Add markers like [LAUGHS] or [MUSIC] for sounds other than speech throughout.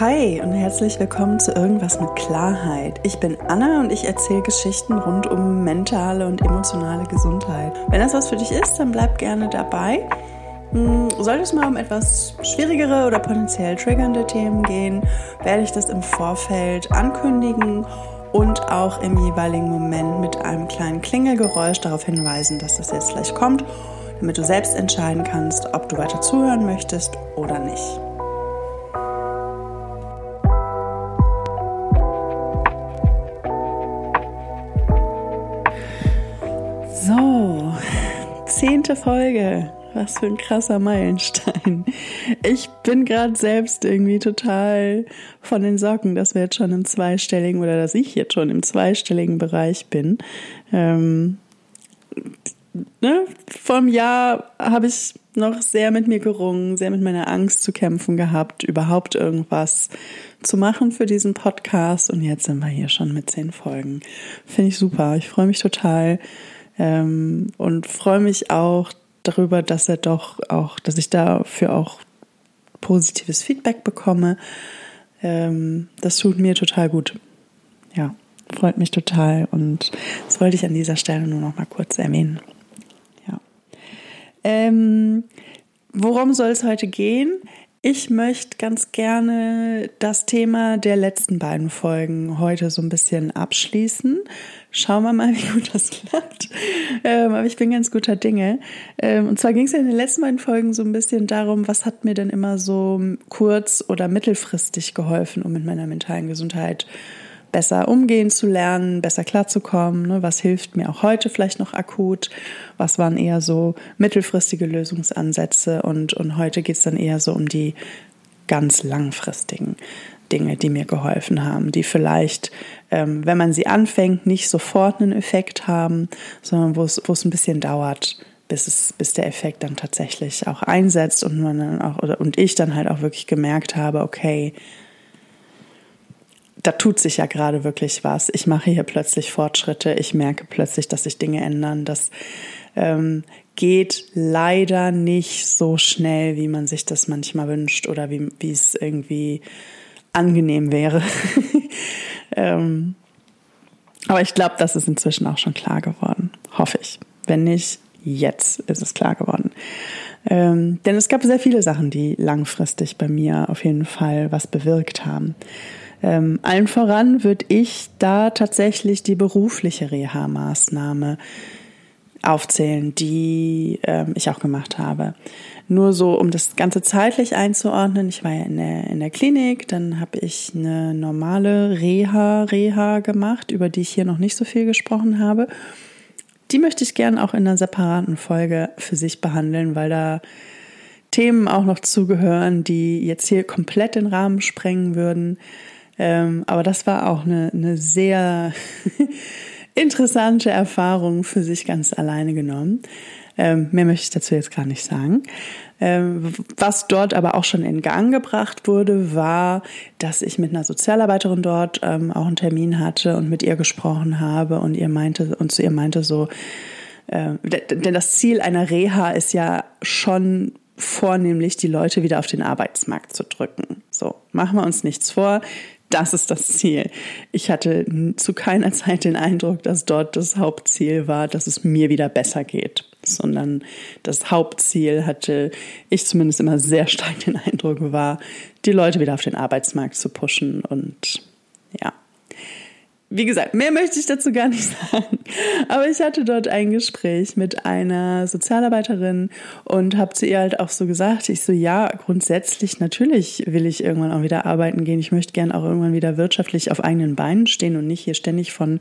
Hi und herzlich willkommen zu Irgendwas mit Klarheit. Ich bin Anna und ich erzähle Geschichten rund um mentale und emotionale Gesundheit. Wenn das was für dich ist, dann bleib gerne dabei. Hm, sollte es mal um etwas schwierigere oder potenziell triggernde Themen gehen, werde ich das im Vorfeld ankündigen und auch im jeweiligen Moment mit einem kleinen Klingelgeräusch darauf hinweisen, dass das jetzt gleich kommt, damit du selbst entscheiden kannst, ob du weiter zuhören möchtest oder nicht. Zehnte Folge. Was für ein krasser Meilenstein. Ich bin gerade selbst irgendwie total von den Socken, dass wir jetzt schon im zweistelligen oder dass ich jetzt schon im zweistelligen Bereich bin. Ähm, ne? Vom Jahr habe ich noch sehr mit mir gerungen, sehr mit meiner Angst zu kämpfen gehabt, überhaupt irgendwas zu machen für diesen Podcast. Und jetzt sind wir hier schon mit zehn Folgen. Finde ich super. Ich freue mich total ähm, und freue mich auch darüber, dass er doch auch, dass ich dafür auch positives Feedback bekomme. Ähm, das tut mir total gut. Ja, freut mich total und das wollte ich an dieser Stelle nur noch mal kurz erwähnen. Ja. Ähm, worum soll es heute gehen? Ich möchte ganz gerne das Thema der letzten beiden Folgen heute so ein bisschen abschließen. Schauen wir mal, [LAUGHS] wie gut das klappt. Ähm, aber ich bin ganz guter Dinge. Ähm, und zwar ging es ja in den letzten beiden Folgen so ein bisschen darum, was hat mir denn immer so kurz- oder mittelfristig geholfen, um mit meiner mentalen Gesundheit besser umgehen zu lernen, besser klarzukommen. Ne? Was hilft mir auch heute vielleicht noch akut? Was waren eher so mittelfristige Lösungsansätze? Und, und heute geht es dann eher so um die ganz langfristigen Dinge, die mir geholfen haben, die vielleicht, ähm, wenn man sie anfängt, nicht sofort einen Effekt haben, sondern wo es, ein bisschen dauert, bis, es, bis der Effekt dann tatsächlich auch einsetzt und man dann auch, oder, und ich dann halt auch wirklich gemerkt habe, okay, da tut sich ja gerade wirklich was. Ich mache hier plötzlich Fortschritte. Ich merke plötzlich, dass sich Dinge ändern. Das ähm, geht leider nicht so schnell, wie man sich das manchmal wünscht oder wie, wie es irgendwie angenehm wäre. [LAUGHS] ähm, aber ich glaube, das ist inzwischen auch schon klar geworden. Hoffe ich. Wenn nicht, jetzt ist es klar geworden. Ähm, denn es gab sehr viele Sachen, die langfristig bei mir auf jeden Fall was bewirkt haben. Ähm, allen voran würde ich da tatsächlich die berufliche Reha-Maßnahme aufzählen, die ähm, ich auch gemacht habe. Nur so, um das Ganze zeitlich einzuordnen, ich war ja in der, in der Klinik, dann habe ich eine normale Reha, Reha gemacht, über die ich hier noch nicht so viel gesprochen habe. Die möchte ich gerne auch in einer separaten Folge für sich behandeln, weil da Themen auch noch zugehören, die jetzt hier komplett den Rahmen sprengen würden. Ähm, aber das war auch eine, eine sehr [LAUGHS] interessante Erfahrung für sich ganz alleine genommen. Ähm, mehr möchte ich dazu jetzt gar nicht sagen. Ähm, was dort aber auch schon in Gang gebracht wurde, war, dass ich mit einer Sozialarbeiterin dort ähm, auch einen Termin hatte und mit ihr gesprochen habe und ihr meinte und zu ihr meinte so, äh, denn das Ziel einer Reha ist ja schon vornehmlich die Leute wieder auf den Arbeitsmarkt zu drücken. So, machen wir uns nichts vor das ist das Ziel. Ich hatte zu keiner Zeit den Eindruck, dass dort das Hauptziel war, dass es mir wieder besser geht, sondern das Hauptziel hatte ich zumindest immer sehr stark den Eindruck war, die Leute wieder auf den Arbeitsmarkt zu pushen und ja, wie gesagt, mehr möchte ich dazu gar nicht [LAUGHS] sagen. Aber ich hatte dort ein Gespräch mit einer Sozialarbeiterin und habe zu ihr halt auch so gesagt, ich so, ja, grundsätzlich, natürlich will ich irgendwann auch wieder arbeiten gehen. Ich möchte gern auch irgendwann wieder wirtschaftlich auf eigenen Beinen stehen und nicht hier ständig von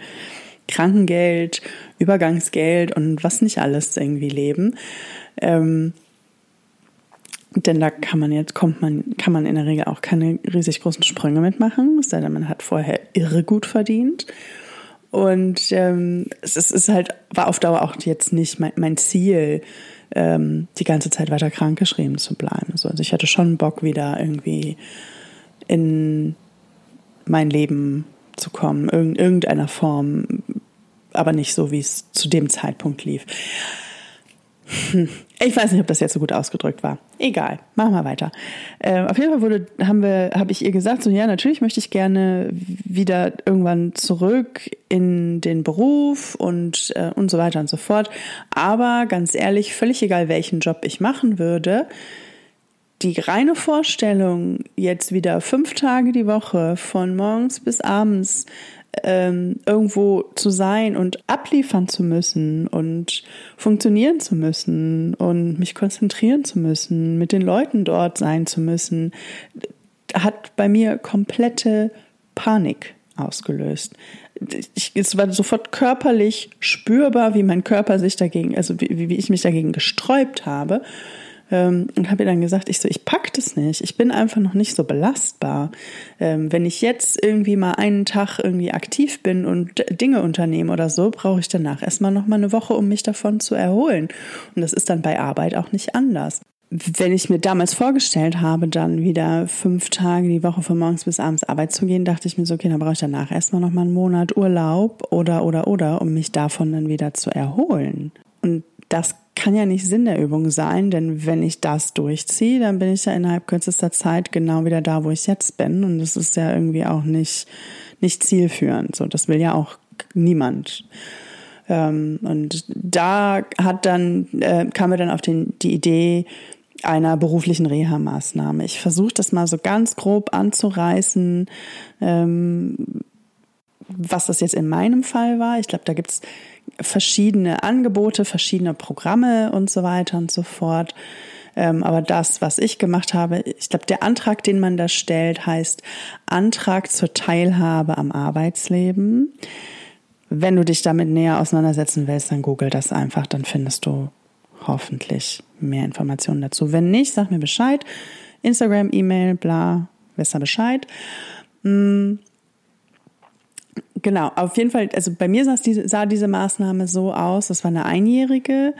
Krankengeld, Übergangsgeld und was nicht alles irgendwie leben. Ähm, denn da kann man jetzt, kommt man, kann man in der Regel auch keine riesig großen Sprünge mitmachen, es sei denn, man hat vorher irre gut verdient. Und ähm, es, ist, halt, war auf Dauer auch jetzt nicht mein, mein Ziel, ähm, die ganze Zeit weiter krankgeschrieben zu bleiben. So, also ich hatte schon Bock, wieder irgendwie in mein Leben zu kommen, in irgendeiner Form, aber nicht so, wie es zu dem Zeitpunkt lief. Hm, ich weiß nicht, ob das jetzt so gut ausgedrückt war. Egal, machen wir weiter. Äh, auf jeden Fall wurde, haben wir, habe ich ihr gesagt, so ja, natürlich möchte ich gerne wieder irgendwann zurück in den Beruf und äh, und so weiter und so fort. Aber ganz ehrlich, völlig egal, welchen Job ich machen würde, die reine Vorstellung, jetzt wieder fünf Tage die Woche von morgens bis abends ähm, irgendwo zu sein und abliefern zu müssen und funktionieren zu müssen und mich konzentrieren zu müssen, mit den Leuten dort sein zu müssen, hat bei mir komplette Panik ausgelöst. Ich, es war sofort körperlich spürbar, wie mein Körper sich dagegen, also wie, wie ich mich dagegen gesträubt habe ähm, und habe ihr dann gesagt, ich so, ich pack das nicht. Ich bin einfach noch nicht so belastbar. Ähm, wenn ich jetzt irgendwie mal einen Tag irgendwie aktiv bin und Dinge unternehme oder so, brauche ich danach erstmal noch mal eine Woche, um mich davon zu erholen. Und das ist dann bei Arbeit auch nicht anders wenn ich mir damals vorgestellt habe, dann wieder fünf Tage die Woche von morgens bis abends Arbeit zu gehen, dachte ich mir so, okay, dann brauche ich danach erstmal noch mal einen Monat Urlaub oder, oder, oder, um mich davon dann wieder zu erholen. Und das kann ja nicht Sinn der Übung sein, denn wenn ich das durchziehe, dann bin ich ja innerhalb kürzester Zeit genau wieder da, wo ich jetzt bin. Und das ist ja irgendwie auch nicht, nicht zielführend. So, das will ja auch niemand. Ähm, und da hat dann, äh, kam mir dann auf den, die Idee, einer beruflichen Reha-Maßnahme. Ich versuche das mal so ganz grob anzureißen, ähm, was das jetzt in meinem Fall war. Ich glaube, da gibt's verschiedene Angebote, verschiedene Programme und so weiter und so fort. Ähm, aber das, was ich gemacht habe, ich glaube, der Antrag, den man da stellt, heißt Antrag zur Teilhabe am Arbeitsleben. Wenn du dich damit näher auseinandersetzen willst, dann google das einfach, dann findest du hoffentlich mehr Informationen dazu. Wenn nicht, sag mir Bescheid. Instagram, E-Mail, bla, ihr Bescheid. Hm. Genau, auf jeden Fall, also bei mir sah diese, sah diese Maßnahme so aus, das war eine einjährige,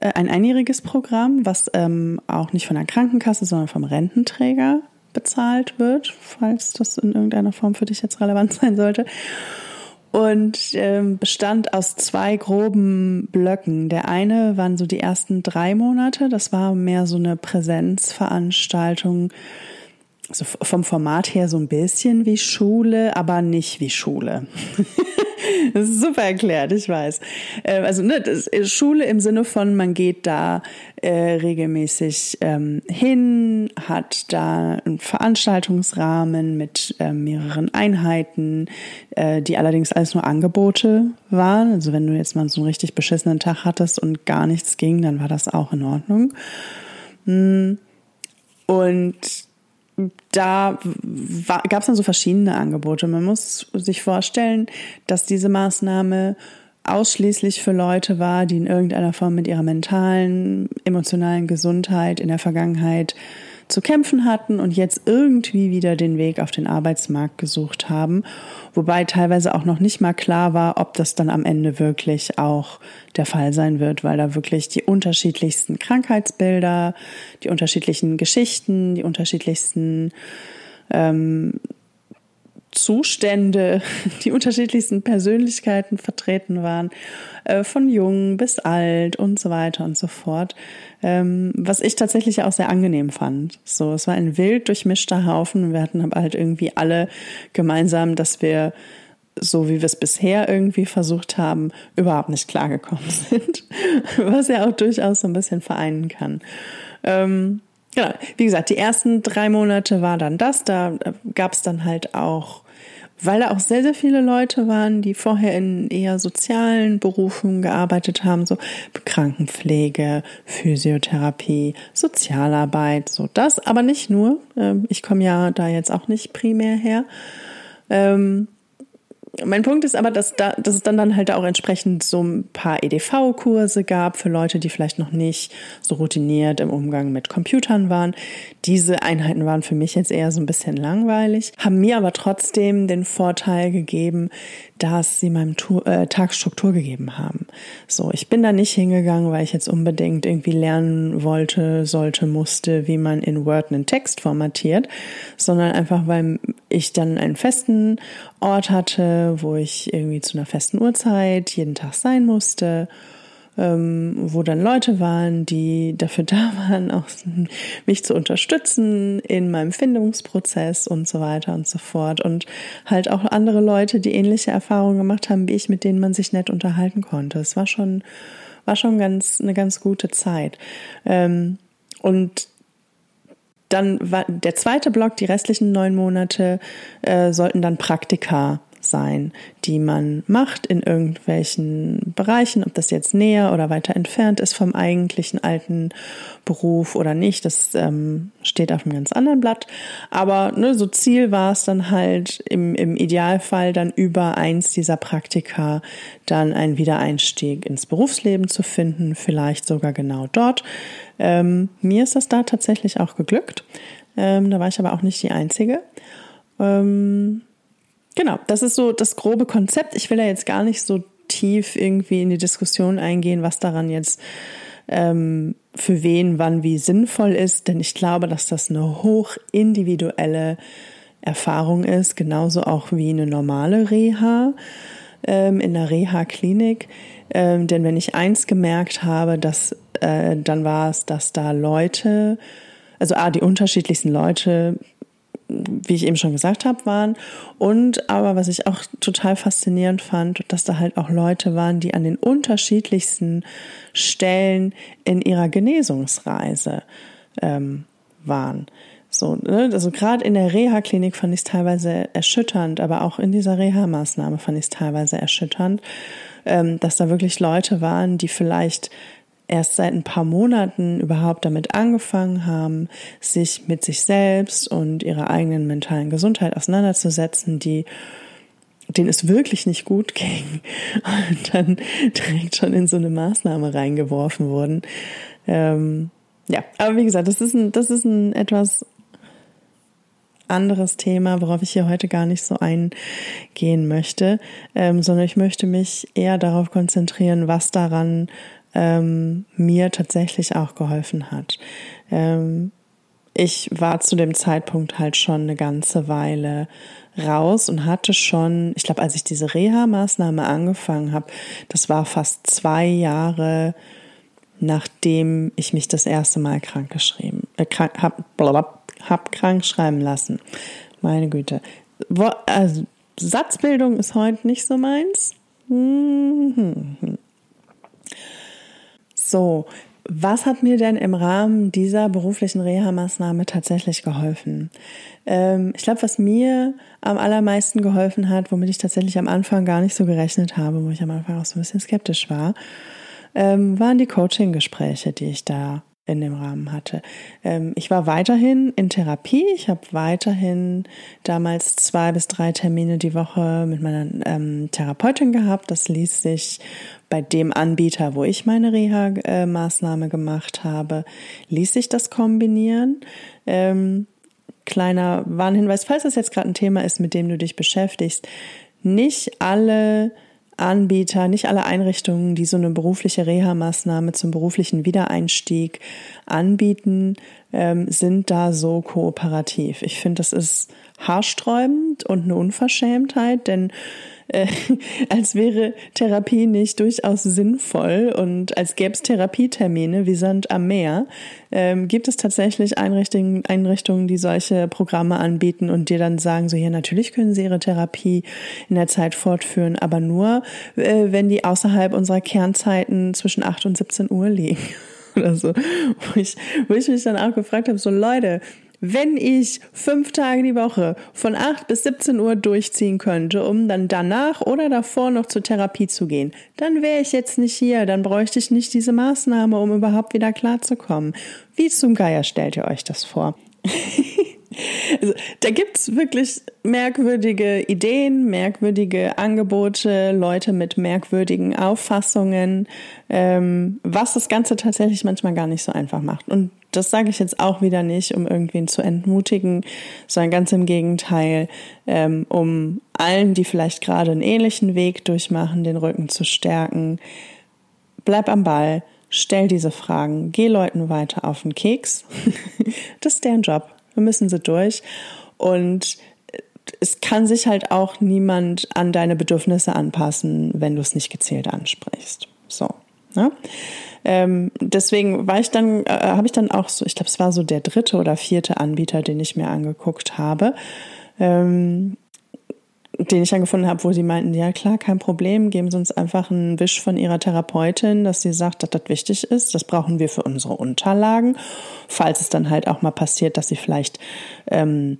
äh, ein einjähriges Programm, was ähm, auch nicht von der Krankenkasse, sondern vom Rententräger bezahlt wird, falls das in irgendeiner Form für dich jetzt relevant [LAUGHS] sein sollte. Und ähm, bestand aus zwei groben Blöcken. Der eine waren so die ersten drei Monate, das war mehr so eine Präsenzveranstaltung, so vom Format her so ein bisschen wie Schule, aber nicht wie Schule. [LAUGHS] das ist super erklärt, ich weiß. Ähm, also ne, Schule im Sinne von, man geht da äh, regelmäßig ähm, hin, hat da einen Veranstaltungsrahmen mit äh, mehreren Einheiten, äh, die allerdings alles nur Angebote waren. Also wenn du jetzt mal so einen richtig beschissenen Tag hattest und gar nichts ging, dann war das auch in Ordnung. Hm. Und da gab es dann so verschiedene Angebote. Man muss sich vorstellen, dass diese Maßnahme ausschließlich für Leute war, die in irgendeiner Form mit ihrer mentalen, emotionalen Gesundheit in der Vergangenheit zu kämpfen hatten und jetzt irgendwie wieder den Weg auf den Arbeitsmarkt gesucht haben, wobei teilweise auch noch nicht mal klar war, ob das dann am Ende wirklich auch der Fall sein wird, weil da wirklich die unterschiedlichsten Krankheitsbilder, die unterschiedlichen Geschichten, die unterschiedlichsten ähm, Zustände, die unterschiedlichsten Persönlichkeiten vertreten waren, äh, von jung bis alt und so weiter und so fort. Ähm, was ich tatsächlich auch sehr angenehm fand. So, es war ein wild durchmischter Haufen. Wir hatten halt irgendwie alle gemeinsam, dass wir so wie wir es bisher irgendwie versucht haben, überhaupt nicht klargekommen [LAUGHS] sind. Was ja auch durchaus so ein bisschen vereinen kann. Ähm, Genau. Wie gesagt, die ersten drei Monate war dann das. Da gab es dann halt auch weil da auch sehr, sehr viele Leute waren, die vorher in eher sozialen Berufen gearbeitet haben, so Krankenpflege, Physiotherapie, Sozialarbeit, so das, aber nicht nur. Ähm, ich komme ja da jetzt auch nicht primär her. Ähm, mein Punkt ist aber, dass, da, dass es dann, dann halt auch entsprechend so ein paar EDV-Kurse gab für Leute, die vielleicht noch nicht so routiniert im Umgang mit Computern waren. Diese Einheiten waren für mich jetzt eher so ein bisschen langweilig, haben mir aber trotzdem den Vorteil gegeben, dass sie meinem äh, Tag Struktur gegeben haben. So, ich bin da nicht hingegangen, weil ich jetzt unbedingt irgendwie lernen wollte, sollte, musste, wie man in Word einen Text formatiert, sondern einfach, weil ich dann einen festen Ort hatte, wo ich irgendwie zu einer festen Uhrzeit jeden Tag sein musste ähm, wo dann Leute waren, die [LAUGHS] dafür da waren, auch mich zu unterstützen in meinem Findungsprozess und so weiter und so fort. Und halt auch andere Leute, die ähnliche Erfahrungen gemacht haben wie ich, mit denen man sich nett unterhalten konnte. Es war schon, war schon ganz, eine ganz gute Zeit. Ähm, und dann war der zweite Block, die restlichen neun Monate, äh, sollten dann Praktika sein, die man macht in irgendwelchen Bereichen, ob das jetzt näher oder weiter entfernt ist vom eigentlichen alten Beruf oder nicht, das ähm, steht auf einem ganz anderen Blatt. Aber ne, so Ziel war es dann halt im, im Idealfall dann über eins dieser Praktika dann einen Wiedereinstieg ins Berufsleben zu finden, vielleicht sogar genau dort. Ähm, mir ist das da tatsächlich auch geglückt. Ähm, da war ich aber auch nicht die Einzige. Ähm, Genau, das ist so das grobe Konzept. Ich will ja jetzt gar nicht so tief irgendwie in die Diskussion eingehen, was daran jetzt ähm, für wen wann wie sinnvoll ist, denn ich glaube, dass das eine hoch individuelle Erfahrung ist, genauso auch wie eine normale Reha ähm, in der Reha-Klinik. Ähm, denn wenn ich eins gemerkt habe, dass äh, dann war es, dass da Leute, also ah, die unterschiedlichsten Leute wie ich eben schon gesagt habe, waren. Und aber was ich auch total faszinierend fand, dass da halt auch Leute waren, die an den unterschiedlichsten Stellen in ihrer Genesungsreise ähm, waren. So, ne? also gerade in der Reha-Klinik fand ich es teilweise erschütternd, aber auch in dieser Reha-Maßnahme fand ich es teilweise erschütternd, ähm, dass da wirklich Leute waren, die vielleicht erst seit ein paar Monaten überhaupt damit angefangen haben, sich mit sich selbst und ihrer eigenen mentalen Gesundheit auseinanderzusetzen, die denen es wirklich nicht gut ging [LAUGHS] und dann direkt schon in so eine Maßnahme reingeworfen wurden. Ähm, ja, aber wie gesagt, das ist ein, das ist ein etwas anderes Thema, worauf ich hier heute gar nicht so eingehen möchte, ähm, sondern ich möchte mich eher darauf konzentrieren, was daran ähm, mir tatsächlich auch geholfen hat. Ähm, ich war zu dem Zeitpunkt halt schon eine ganze Weile raus und hatte schon, ich glaube, als ich diese Reha-Maßnahme angefangen habe, das war fast zwei Jahre, nachdem ich mich das erste Mal krank geschrieben, äh, krank, hab, hab krank schreiben lassen. Meine Güte. Wo, also, Satzbildung ist heute nicht so meins. Mhm. So, was hat mir denn im Rahmen dieser beruflichen Reha-Maßnahme tatsächlich geholfen? Ähm, ich glaube, was mir am allermeisten geholfen hat, womit ich tatsächlich am Anfang gar nicht so gerechnet habe, wo ich am Anfang auch so ein bisschen skeptisch war, ähm, waren die Coaching-Gespräche, die ich da in dem Rahmen hatte. Ähm, ich war weiterhin in Therapie. Ich habe weiterhin damals zwei bis drei Termine die Woche mit meiner ähm, Therapeutin gehabt. Das ließ sich bei dem Anbieter, wo ich meine Reha-Maßnahme gemacht habe, ließ sich das kombinieren. Ähm, kleiner Warnhinweis, falls das jetzt gerade ein Thema ist, mit dem du dich beschäftigst, nicht alle Anbieter, nicht alle Einrichtungen, die so eine berufliche Reha-Maßnahme zum beruflichen Wiedereinstieg anbieten, ähm, sind da so kooperativ. Ich finde, das ist haarsträubend und eine Unverschämtheit, denn äh, [LAUGHS] als wäre Therapie nicht durchaus sinnvoll und als gäbe es Therapietermine wie Sand am Meer, ähm, gibt es tatsächlich Einrichtungen, Einrichtungen, die solche Programme anbieten und dir dann sagen, so hier natürlich können sie ihre Therapie in der Zeit fortführen, aber nur, äh, wenn die außerhalb unserer Kernzeiten zwischen 8 und 17 Uhr liegen [LAUGHS] oder so. Wo ich, wo ich mich dann auch gefragt habe, so Leute, wenn ich fünf Tage die Woche von 8 bis 17 Uhr durchziehen könnte, um dann danach oder davor noch zur Therapie zu gehen, dann wäre ich jetzt nicht hier, dann bräuchte ich nicht diese Maßnahme, um überhaupt wieder klarzukommen. Wie zum Geier stellt ihr euch das vor? [LAUGHS] Also, da gibt's wirklich merkwürdige Ideen, merkwürdige Angebote, Leute mit merkwürdigen Auffassungen, ähm, was das Ganze tatsächlich manchmal gar nicht so einfach macht. Und das sage ich jetzt auch wieder nicht, um irgendwen zu entmutigen, sondern ganz im Gegenteil, ähm, um allen, die vielleicht gerade einen ähnlichen Weg durchmachen, den Rücken zu stärken. Bleib am Ball, stell diese Fragen, geh Leuten weiter auf den Keks. [LAUGHS] das ist deren Job. Wir müssen sie durch. Und es kann sich halt auch niemand an deine Bedürfnisse anpassen, wenn du es nicht gezielt ansprichst. So. Ne? Ähm, deswegen war ich dann, äh, habe ich dann auch so, ich glaube, es war so der dritte oder vierte Anbieter, den ich mir angeguckt habe. Ähm, den ich dann gefunden habe, wo sie meinten, ja klar, kein Problem, geben Sie uns einfach einen Wisch von Ihrer Therapeutin, dass sie sagt, dass das wichtig ist. Das brauchen wir für unsere Unterlagen. Falls es dann halt auch mal passiert, dass Sie vielleicht ähm,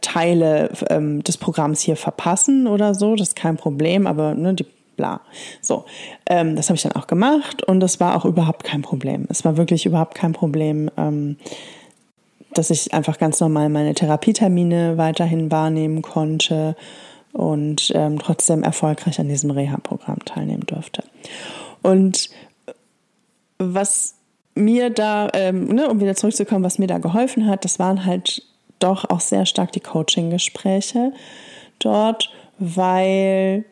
Teile ähm, des Programms hier verpassen oder so, das ist kein Problem, aber ne, die bla. So, ähm, das habe ich dann auch gemacht und das war auch überhaupt kein Problem. Es war wirklich überhaupt kein Problem, ähm, dass ich einfach ganz normal meine Therapietermine weiterhin wahrnehmen konnte und ähm, trotzdem erfolgreich an diesem Reha-Programm teilnehmen durfte. Und was mir da, ähm, ne, um wieder zurückzukommen, was mir da geholfen hat, das waren halt doch auch sehr stark die Coaching-Gespräche dort, weil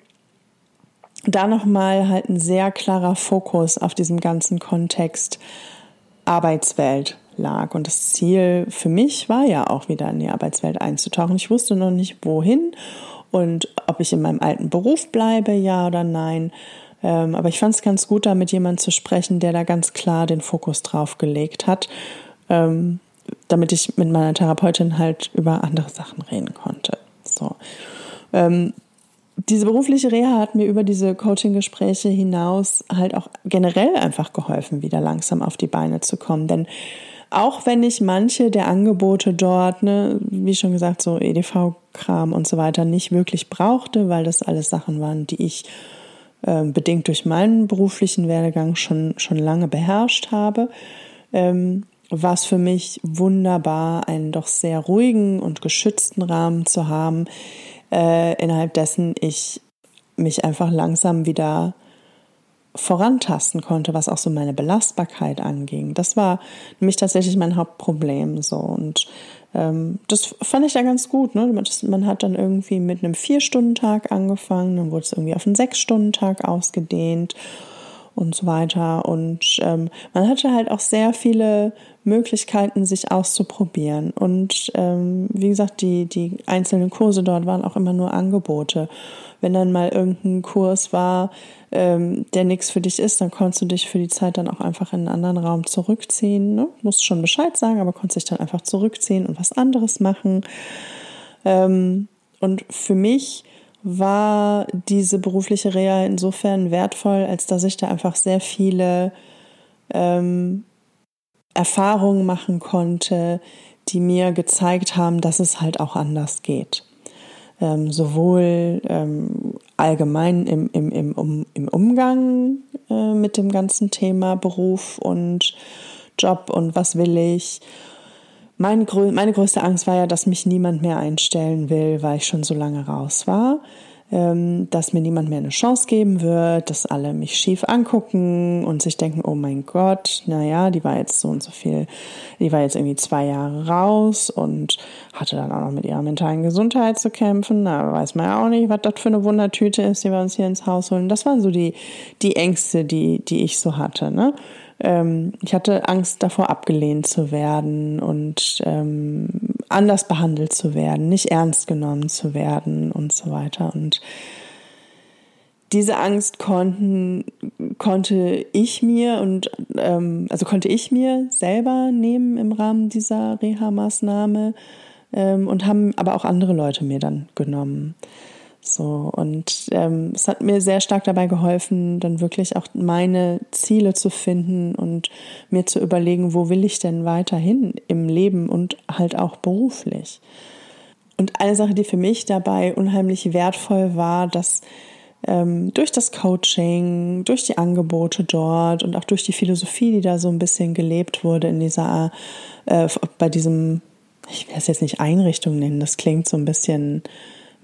da nochmal halt ein sehr klarer Fokus auf diesem ganzen Kontext Arbeitswelt lag. Und das Ziel für mich war ja auch wieder in die Arbeitswelt einzutauchen. Ich wusste noch nicht wohin und ob ich in meinem alten Beruf bleibe, ja oder nein. Ähm, aber ich fand es ganz gut, da mit jemandem zu sprechen, der da ganz klar den Fokus drauf gelegt hat, ähm, damit ich mit meiner Therapeutin halt über andere Sachen reden konnte. So. Ähm, diese berufliche Reha hat mir über diese Coaching-Gespräche hinaus halt auch generell einfach geholfen, wieder langsam auf die Beine zu kommen. Denn auch wenn ich manche der Angebote dort, ne, wie schon gesagt, so EDV-Kram und so weiter nicht wirklich brauchte, weil das alles Sachen waren, die ich äh, bedingt durch meinen beruflichen Werdegang schon, schon lange beherrscht habe, ähm, war es für mich wunderbar, einen doch sehr ruhigen und geschützten Rahmen zu haben, äh, innerhalb dessen ich mich einfach langsam wieder vorantasten konnte, was auch so meine Belastbarkeit anging. Das war nämlich tatsächlich mein Hauptproblem so und ähm, das fand ich da ganz gut. Ne? Man hat dann irgendwie mit einem Vier-Stunden-Tag angefangen, dann wurde es irgendwie auf einen Sechs-Stunden-Tag ausgedehnt und so weiter. Und ähm, man hatte halt auch sehr viele Möglichkeiten, sich auszuprobieren. Und ähm, wie gesagt, die, die einzelnen Kurse dort waren auch immer nur Angebote. Wenn dann mal irgendein Kurs war, ähm, der nichts für dich ist, dann konntest du dich für die Zeit dann auch einfach in einen anderen Raum zurückziehen. Ne? Musst schon Bescheid sagen, aber konntest dich dann einfach zurückziehen und was anderes machen. Ähm, und für mich war diese berufliche Reha insofern wertvoll, als dass ich da einfach sehr viele ähm, Erfahrungen machen konnte, die mir gezeigt haben, dass es halt auch anders geht. Ähm, sowohl ähm, allgemein im, im, im, um, im Umgang äh, mit dem ganzen Thema Beruf und Job und was will ich. Mein, meine größte Angst war ja, dass mich niemand mehr einstellen will, weil ich schon so lange raus war ähm, dass mir niemand mehr eine Chance geben wird, dass alle mich schief angucken und sich denken, oh mein Gott, naja, die war jetzt so und so viel, die war jetzt irgendwie zwei Jahre raus und hatte dann auch noch mit ihrer mentalen Gesundheit zu kämpfen. Da weiß man ja auch nicht, was das für eine Wundertüte ist, die wir uns hier ins Haus holen. Das waren so die, die Ängste, die, die ich so hatte, ne? Ähm, ich hatte Angst davor, abgelehnt zu werden und ähm, anders behandelt zu werden, nicht ernst genommen zu werden und so weiter. Und diese Angst konnten, konnte ich mir und ähm, also konnte ich mir selber nehmen im Rahmen dieser Reha-Maßnahme ähm, und haben aber auch andere Leute mir dann genommen. So, und ähm, es hat mir sehr stark dabei geholfen, dann wirklich auch meine Ziele zu finden und mir zu überlegen, wo will ich denn weiterhin im Leben und halt auch beruflich. Und eine Sache, die für mich dabei unheimlich wertvoll war, dass ähm, durch das Coaching, durch die Angebote dort und auch durch die Philosophie, die da so ein bisschen gelebt wurde in dieser, äh, bei diesem, ich will es jetzt nicht Einrichtung nennen, das klingt so ein bisschen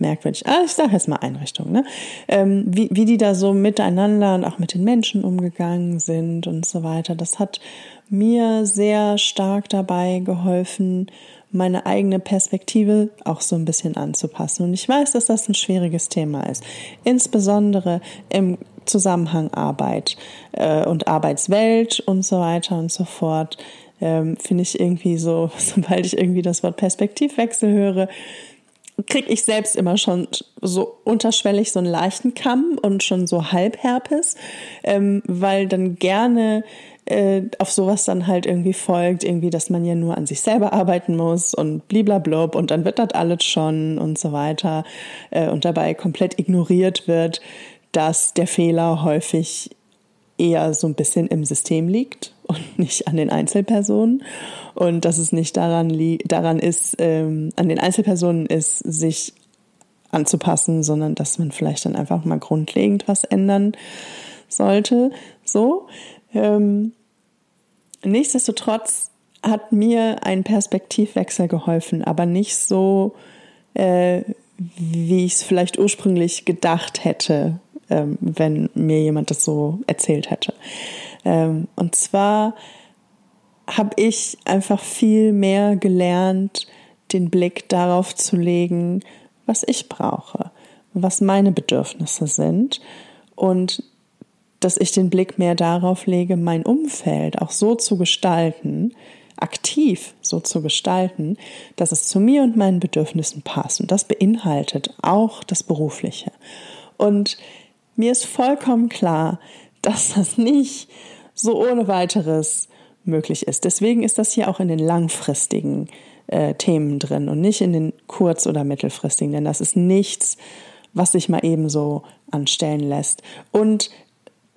merkwürdig. Ah, ich sage jetzt mal Einrichtung, ne? Ähm, wie, wie die da so miteinander und auch mit den Menschen umgegangen sind und so weiter. Das hat mir sehr stark dabei geholfen, meine eigene Perspektive auch so ein bisschen anzupassen. Und ich weiß, dass das ein schwieriges Thema ist, insbesondere im Zusammenhang Arbeit äh, und Arbeitswelt und so weiter und so fort. Ähm, Finde ich irgendwie so, [LAUGHS] sobald ich irgendwie das Wort Perspektivwechsel höre, kriege ich selbst immer schon so unterschwellig so einen leichten Kamm und schon so Halbherpes, ähm, weil dann gerne äh, auf sowas dann halt irgendwie folgt, irgendwie, dass man ja nur an sich selber arbeiten muss und bliblablub und dann wird das alles schon und so weiter äh, und dabei komplett ignoriert wird, dass der Fehler häufig eher so ein bisschen im System liegt und [LAUGHS] nicht an den Einzelpersonen und dass es nicht daran, daran ist, ähm, an den Einzelpersonen ist, sich anzupassen, sondern dass man vielleicht dann einfach mal grundlegend was ändern sollte. So. Ähm, nichtsdestotrotz hat mir ein Perspektivwechsel geholfen, aber nicht so, äh, wie ich es vielleicht ursprünglich gedacht hätte, ähm, wenn mir jemand das so erzählt hätte. Ähm, und zwar habe ich einfach viel mehr gelernt, den Blick darauf zu legen, was ich brauche, was meine Bedürfnisse sind und dass ich den Blick mehr darauf lege, mein Umfeld auch so zu gestalten, aktiv so zu gestalten, dass es zu mir und meinen Bedürfnissen passt. Und das beinhaltet auch das Berufliche. Und mir ist vollkommen klar, dass das nicht so ohne weiteres möglich ist. Deswegen ist das hier auch in den langfristigen äh, Themen drin und nicht in den kurz- oder mittelfristigen, denn das ist nichts, was sich mal ebenso anstellen lässt. Und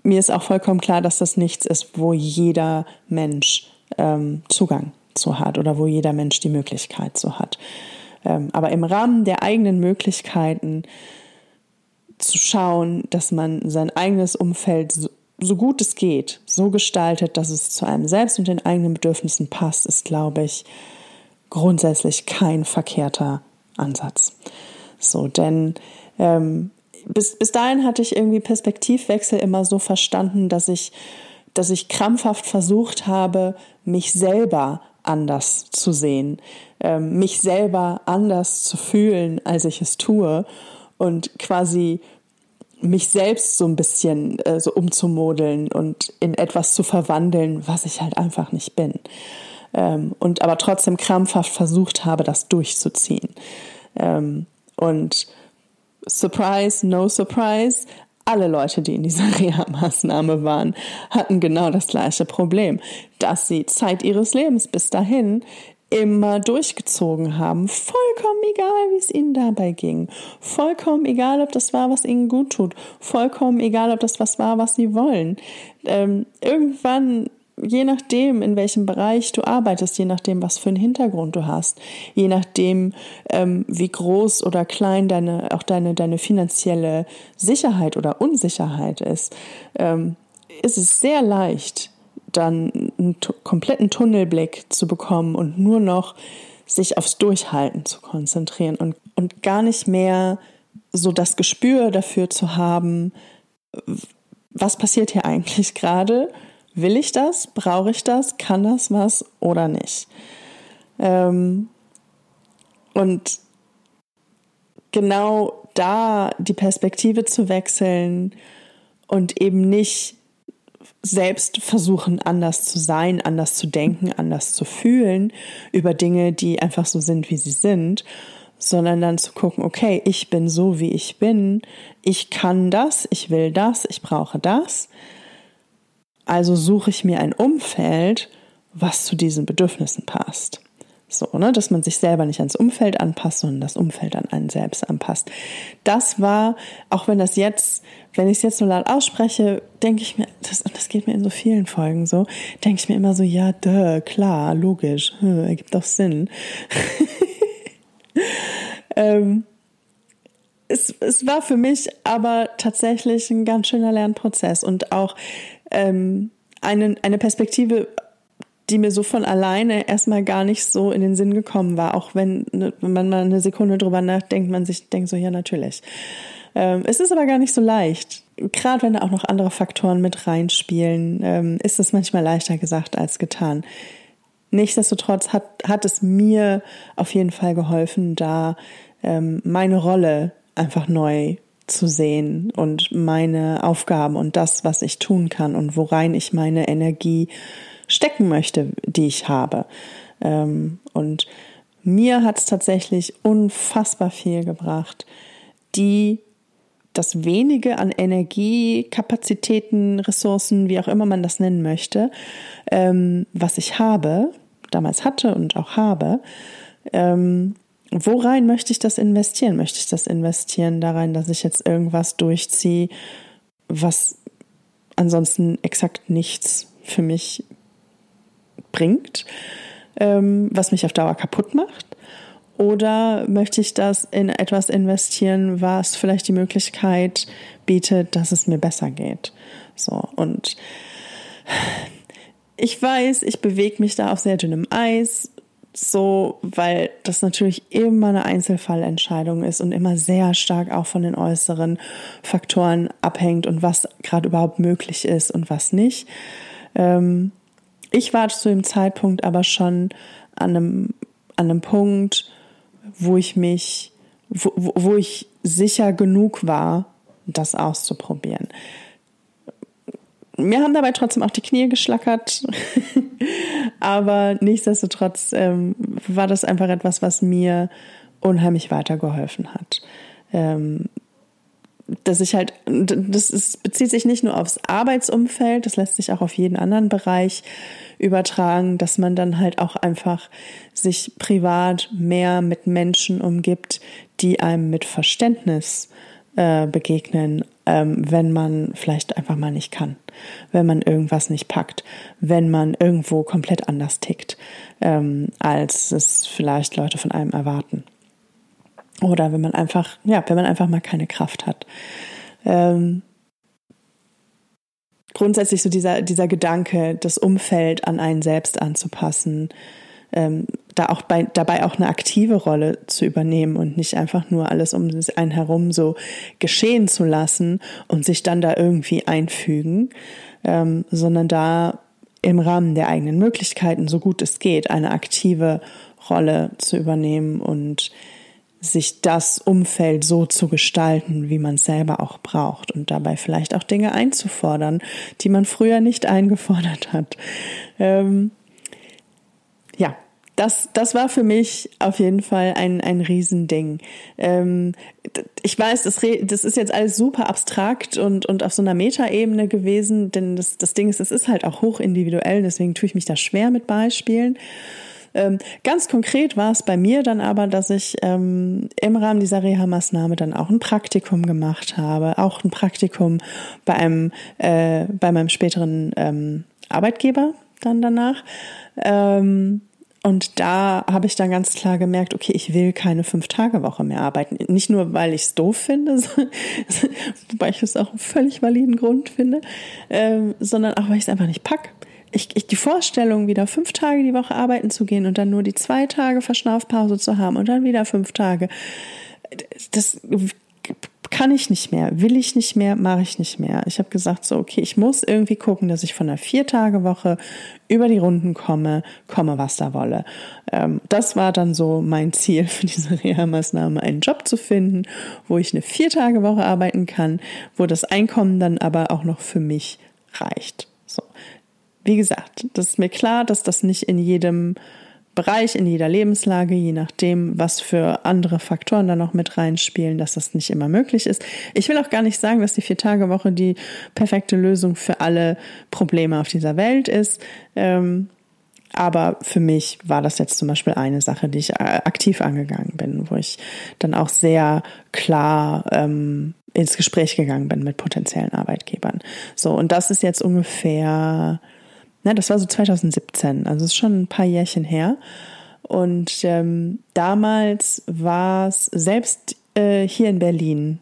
mir ist auch vollkommen klar, dass das nichts ist, wo jeder Mensch ähm, Zugang zu hat oder wo jeder Mensch die Möglichkeit zu hat. Ähm, aber im Rahmen der eigenen Möglichkeiten zu schauen, dass man sein eigenes Umfeld so, so gut es geht, so gestaltet, dass es zu einem selbst und den eigenen Bedürfnissen passt, ist, glaube ich, grundsätzlich kein verkehrter Ansatz. So, denn ähm, bis, bis dahin hatte ich irgendwie Perspektivwechsel immer so verstanden, dass ich, dass ich krampfhaft versucht habe, mich selber anders zu sehen, ähm, mich selber anders zu fühlen, als ich es tue und quasi mich selbst so ein bisschen äh, so umzumodeln und in etwas zu verwandeln, was ich halt einfach nicht bin. Ähm, und aber trotzdem krampfhaft versucht habe, das durchzuziehen. Ähm, und Surprise, no surprise, alle Leute, die in dieser [LAUGHS] Reha-Maßnahme waren, hatten genau das gleiche Problem, dass sie Zeit ihres Lebens bis dahin immer durchgezogen haben. Vollkommen egal, wie es ihnen dabei ging. Vollkommen egal, ob das war, was ihnen gut tut. Vollkommen egal, ob das was war, was sie wollen. Ähm, irgendwann je nachdem, in welchem Bereich du arbeitest, je nachdem, was für einen Hintergrund du hast, je nachdem, ähm, wie groß oder klein deine, auch deine, deine finanzielle Sicherheit oder Unsicherheit ist, ähm, ist es sehr leicht, dann einen kompletten Tunnelblick zu bekommen und nur noch sich aufs Durchhalten zu konzentrieren und, und gar nicht mehr so das Gespür dafür zu haben, was passiert hier eigentlich gerade Will ich das? Brauche ich das? Kann das was oder nicht? Ähm, und genau da die Perspektive zu wechseln und eben nicht selbst versuchen, anders zu sein, anders zu denken, anders zu fühlen über Dinge, die einfach so sind, wie sie sind, sondern dann zu gucken, okay, ich bin so, wie ich bin, ich kann das, ich will das, ich brauche das also suche ich mir ein Umfeld, was zu diesen Bedürfnissen passt. So, ne, dass man sich selber nicht ans Umfeld anpasst, sondern das Umfeld an einen selbst anpasst. Das war, auch wenn das jetzt, wenn ich es jetzt so laut ausspreche, denke ich mir, das, das geht mir in so vielen Folgen so, denke ich mir immer so, ja, duh, klar, logisch, hm, ergibt doch Sinn. [LAUGHS] ähm, es, es war für mich aber tatsächlich ein ganz schöner Lernprozess und auch ähm, eine, eine Perspektive, die mir so von alleine erstmal gar nicht so in den Sinn gekommen war, auch wenn, ne, wenn man mal eine Sekunde drüber nachdenkt, man sich denkt so, ja, natürlich. Ähm, es ist aber gar nicht so leicht. Gerade wenn da auch noch andere Faktoren mit reinspielen, ähm, ist es manchmal leichter gesagt als getan. Nichtsdestotrotz hat, hat es mir auf jeden Fall geholfen, da ähm, meine Rolle einfach neu zu sehen und meine Aufgaben und das, was ich tun kann und worein ich meine Energie stecken möchte, die ich habe. Ähm, und mir hat es tatsächlich unfassbar viel gebracht, die das wenige an Energie, Kapazitäten, Ressourcen, wie auch immer man das nennen möchte, ähm, was ich habe, damals hatte und auch habe, ähm, worein möchte ich das investieren? Möchte ich das investieren da rein, dass ich jetzt irgendwas durchziehe, was ansonsten exakt nichts für mich bringt, ähm, was mich auf Dauer kaputt macht? Oder möchte ich das in etwas investieren, was vielleicht die Möglichkeit bietet, dass es mir besser geht? So, und ich weiß, ich bewege mich da auf sehr dünnem Eis, so, weil das natürlich immer eine Einzelfallentscheidung ist und immer sehr stark auch von den äußeren Faktoren abhängt und was gerade überhaupt möglich ist und was nicht. Ähm, ich war zu dem Zeitpunkt aber schon an einem, an einem Punkt, wo ich mich, wo, wo ich sicher genug war, das auszuprobieren. Mir haben dabei trotzdem auch die Knie geschlackert, [LAUGHS] aber nichtsdestotrotz ähm, war das einfach etwas, was mir unheimlich weitergeholfen hat. Ähm, dass ich halt, das ist, bezieht sich nicht nur aufs Arbeitsumfeld, das lässt sich auch auf jeden anderen Bereich übertragen, dass man dann halt auch einfach sich privat mehr mit Menschen umgibt, die einem mit Verständnis äh, begegnen, ähm, wenn man vielleicht einfach mal nicht kann, wenn man irgendwas nicht packt, wenn man irgendwo komplett anders tickt, ähm, als es vielleicht Leute von einem erwarten. Oder wenn man einfach, ja, wenn man einfach mal keine Kraft hat. Ähm, grundsätzlich so dieser, dieser Gedanke, das Umfeld an einen selbst anzupassen, ähm, da auch bei, dabei auch eine aktive Rolle zu übernehmen und nicht einfach nur alles um einen herum so geschehen zu lassen und sich dann da irgendwie einfügen, ähm, sondern da im Rahmen der eigenen Möglichkeiten, so gut es geht, eine aktive Rolle zu übernehmen und sich das Umfeld so zu gestalten, wie man es selber auch braucht und dabei vielleicht auch Dinge einzufordern, die man früher nicht eingefordert hat. Ähm, ja, das, das war für mich auf jeden Fall ein, ein Riesending. Ähm, ich weiß, das, das ist jetzt alles super abstrakt und, und auf so einer Metaebene gewesen, denn das, das Ding ist, es ist halt auch hoch individuell, deswegen tue ich mich da schwer mit Beispielen. Ähm, ganz konkret war es bei mir dann aber, dass ich ähm, im Rahmen dieser Reha-Maßnahme dann auch ein Praktikum gemacht habe, auch ein Praktikum bei einem, äh, bei meinem späteren ähm, Arbeitgeber dann danach. Ähm, und da habe ich dann ganz klar gemerkt, okay, ich will keine Fünf-Tage-Woche mehr arbeiten. Nicht nur, weil ich es doof finde, [LAUGHS] wobei ich es auch einen völlig validen Grund finde, ähm, sondern auch, weil ich es einfach nicht pack ich, ich, die Vorstellung, wieder fünf Tage die Woche arbeiten zu gehen und dann nur die zwei Tage Verschnaufpause zu haben und dann wieder fünf Tage, das kann ich nicht mehr, will ich nicht mehr, mache ich nicht mehr. Ich habe gesagt, so, okay, ich muss irgendwie gucken, dass ich von einer Vier-Tage-Woche über die Runden komme, komme, was da wolle. Ähm, das war dann so mein Ziel für diese Reha-Maßnahme, einen Job zu finden, wo ich eine Vier-Tage-Woche arbeiten kann, wo das Einkommen dann aber auch noch für mich reicht. Wie gesagt, das ist mir klar, dass das nicht in jedem Bereich, in jeder Lebenslage, je nachdem, was für andere Faktoren da noch mit reinspielen, dass das nicht immer möglich ist. Ich will auch gar nicht sagen, dass die Vier-Tage-Woche die perfekte Lösung für alle Probleme auf dieser Welt ist. Ähm, aber für mich war das jetzt zum Beispiel eine Sache, die ich äh, aktiv angegangen bin, wo ich dann auch sehr klar ähm, ins Gespräch gegangen bin mit potenziellen Arbeitgebern. So, und das ist jetzt ungefähr Ne, das war so 2017, also ist schon ein paar Jährchen her. Und ähm, damals war es selbst äh, hier in Berlin,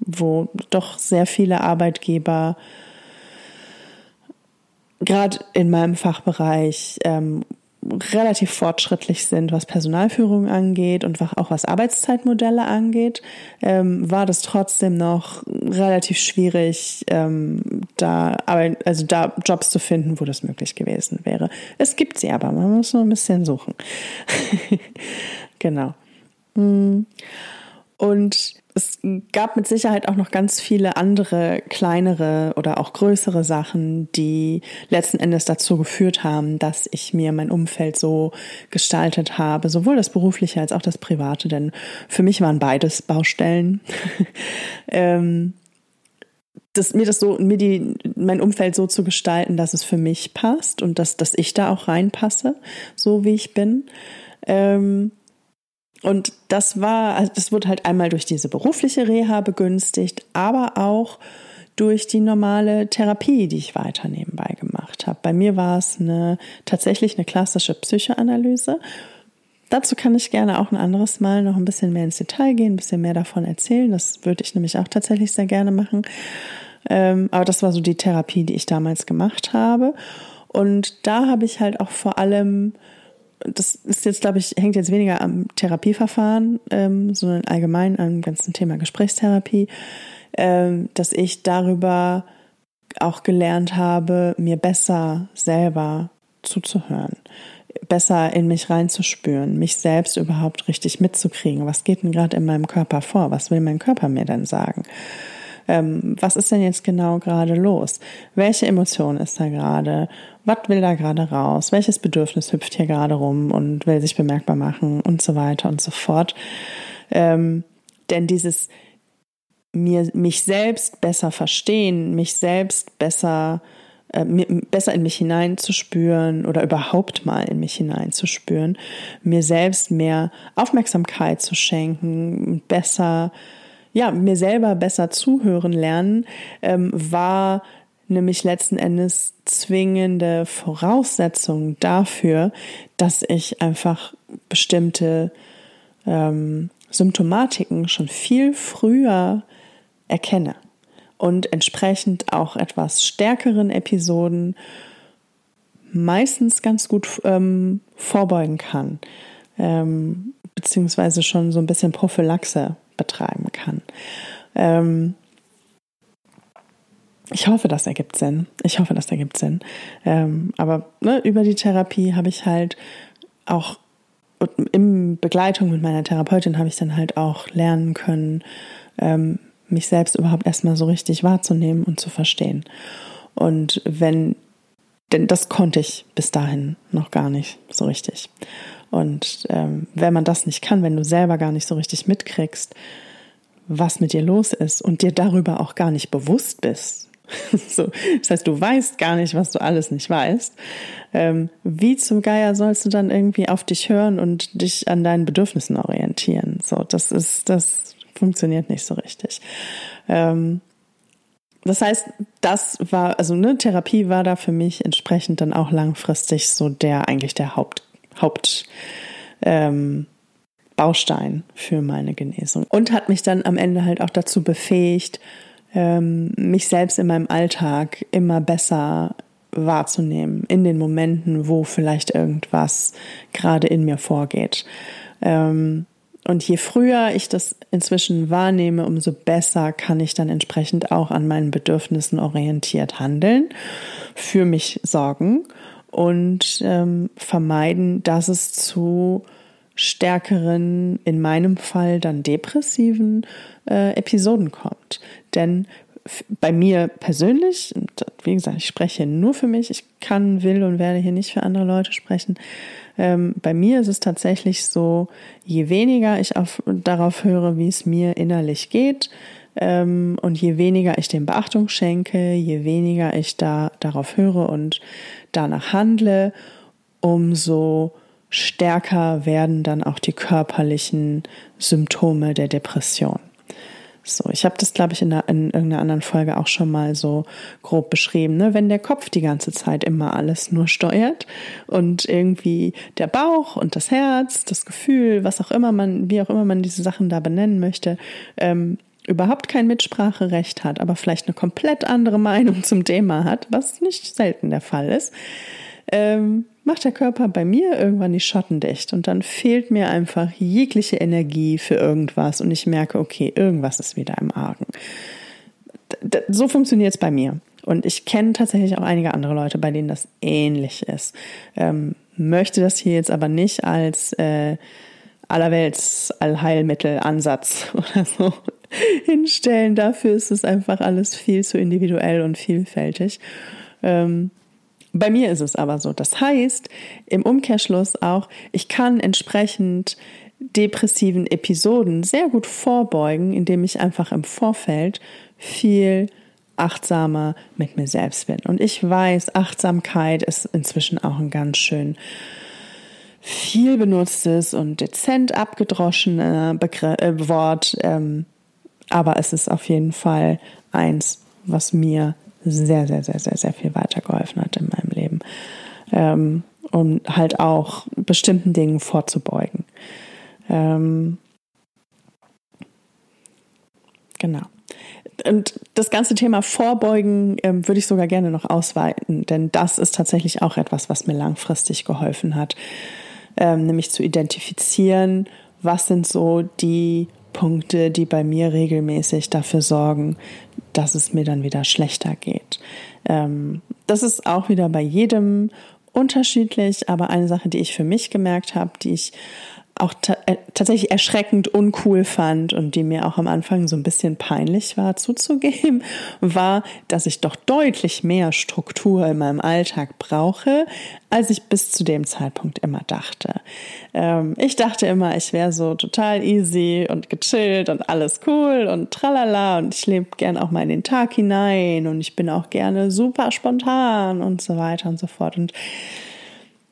wo doch sehr viele Arbeitgeber gerade in meinem Fachbereich ähm, relativ fortschrittlich sind, was Personalführung angeht und auch was Arbeitszeitmodelle angeht, ähm, war das trotzdem noch relativ schwierig, ähm, da, also da Jobs zu finden, wo das möglich gewesen wäre. Es gibt sie aber, man muss nur ein bisschen suchen. [LAUGHS] genau. Hm. Und es gab mit Sicherheit auch noch ganz viele andere kleinere oder auch größere Sachen, die letzten Endes dazu geführt haben, dass ich mir mein Umfeld so gestaltet habe, sowohl das berufliche als auch das private, denn für mich waren beides Baustellen. [LAUGHS] ähm, das, mir das so, mir die, mein Umfeld so zu gestalten, dass es für mich passt und dass, dass ich da auch reinpasse, so wie ich bin. Ähm, und das war, also das wurde halt einmal durch diese berufliche Reha begünstigt, aber auch durch die normale Therapie, die ich weiter nebenbei gemacht habe. Bei mir war es eine, tatsächlich eine klassische Psychoanalyse. Dazu kann ich gerne auch ein anderes Mal noch ein bisschen mehr ins Detail gehen, ein bisschen mehr davon erzählen. Das würde ich nämlich auch tatsächlich sehr gerne machen. Ähm, aber das war so die Therapie, die ich damals gemacht habe. Und da habe ich halt auch vor allem das ist jetzt, glaube ich, hängt jetzt weniger am Therapieverfahren, ähm, sondern allgemein am ganzen Thema Gesprächstherapie, ähm, dass ich darüber auch gelernt habe, mir besser selber zuzuhören, besser in mich reinzuspüren, mich selbst überhaupt richtig mitzukriegen. Was geht denn gerade in meinem Körper vor? Was will mein Körper mir denn sagen? Ähm, was ist denn jetzt genau gerade los? Welche Emotion ist da gerade? Was will da gerade raus? Welches Bedürfnis hüpft hier gerade rum und will sich bemerkbar machen und so weiter und so fort? Ähm, denn dieses mir, mich selbst besser verstehen, mich selbst besser äh, besser in mich hineinzuspüren oder überhaupt mal in mich hineinzuspüren, mir selbst mehr Aufmerksamkeit zu schenken, besser ja, mir selber besser zuhören lernen, ähm, war nämlich letzten Endes zwingende Voraussetzung dafür, dass ich einfach bestimmte ähm, Symptomatiken schon viel früher erkenne und entsprechend auch etwas stärkeren Episoden meistens ganz gut ähm, vorbeugen kann, ähm, beziehungsweise schon so ein bisschen Prophylaxe betreiben kann. Ähm, ich hoffe, das ergibt Sinn. Ich hoffe, das ergibt Sinn. Ähm, aber ne, über die Therapie habe ich halt auch in Begleitung mit meiner Therapeutin habe ich dann halt auch lernen können, ähm, mich selbst überhaupt erstmal so richtig wahrzunehmen und zu verstehen. Und wenn, denn das konnte ich bis dahin noch gar nicht so richtig. Und ähm, wenn man das nicht kann, wenn du selber gar nicht so richtig mitkriegst, was mit dir los ist und dir darüber auch gar nicht bewusst bist, [LAUGHS] so, das heißt, du weißt gar nicht, was du alles nicht weißt. Ähm, wie zum Geier sollst du dann irgendwie auf dich hören und dich an deinen Bedürfnissen orientieren? So, das ist, das funktioniert nicht so richtig. Ähm, das heißt, das war, also eine Therapie war da für mich entsprechend dann auch langfristig so der eigentlich der Haupt Haupt ähm, Baustein für meine Genesung und hat mich dann am Ende halt auch dazu befähigt, ähm, mich selbst in meinem Alltag immer besser wahrzunehmen, in den Momenten, wo vielleicht irgendwas gerade in mir vorgeht. Ähm, und je früher ich das inzwischen wahrnehme, umso besser kann ich dann entsprechend auch an meinen Bedürfnissen orientiert handeln, für mich sorgen und ähm, vermeiden, dass es zu stärkeren, in meinem Fall dann depressiven äh, Episoden kommt. Denn bei mir persönlich, wie gesagt, ich spreche nur für mich, ich kann, will und werde hier nicht für andere Leute sprechen. Ähm, bei mir ist es tatsächlich so, je weniger ich auf, darauf höre, wie es mir innerlich geht, ähm, und je weniger ich dem Beachtung schenke, je weniger ich da darauf höre und danach handle, umso stärker werden dann auch die körperlichen Symptome der Depression. So, ich habe das, glaube ich, in, der, in, irgendeiner anderen Folge auch schon mal so grob beschrieben. Ne? Wenn der Kopf die ganze Zeit immer alles nur steuert und irgendwie der Bauch und das Herz, das Gefühl, was auch immer man, wie auch immer man diese Sachen da benennen möchte, ähm, überhaupt kein Mitspracherecht hat, aber vielleicht eine komplett andere Meinung zum Thema hat, was nicht selten der Fall ist, ähm, macht der Körper bei mir irgendwann die Schotten dicht und dann fehlt mir einfach jegliche Energie für irgendwas und ich merke, okay, irgendwas ist wieder im Argen. So funktioniert es bei mir. Und ich kenne tatsächlich auch einige andere Leute, bei denen das ähnlich ist. Ähm, möchte das hier jetzt aber nicht als äh, allerwelts Allheilmittelansatz [LAUGHS] oder so hinstellen. Dafür ist es einfach alles viel zu individuell und vielfältig. Ähm, bei mir ist es aber so. Das heißt, im Umkehrschluss auch, ich kann entsprechend depressiven Episoden sehr gut vorbeugen, indem ich einfach im Vorfeld viel achtsamer mit mir selbst bin. Und ich weiß, Achtsamkeit ist inzwischen auch ein ganz schön viel benutztes und dezent abgedroschenes äh, Wort. Ähm, aber es ist auf jeden Fall eins, was mir sehr, sehr, sehr, sehr, sehr viel weitergeholfen hat in meinem Leben. Ähm, um halt auch bestimmten Dingen vorzubeugen. Ähm, genau. Und das ganze Thema Vorbeugen ähm, würde ich sogar gerne noch ausweiten, denn das ist tatsächlich auch etwas, was mir langfristig geholfen hat, ähm, nämlich zu identifizieren, was sind so die Punkte, die bei mir regelmäßig dafür sorgen, dass es mir dann wieder schlechter geht. Ähm, das ist auch wieder bei jedem unterschiedlich, aber eine Sache, die ich für mich gemerkt habe, die ich auch äh, tatsächlich erschreckend uncool fand und die mir auch am Anfang so ein bisschen peinlich war zuzugeben, [LAUGHS] war, dass ich doch deutlich mehr Struktur in meinem Alltag brauche, als ich bis zu dem Zeitpunkt immer dachte. Ähm, ich dachte immer, ich wäre so total easy und gechillt und alles cool und tralala und ich lebe gern auch mal in den Tag hinein und ich bin auch gerne super spontan und so weiter und so fort. Und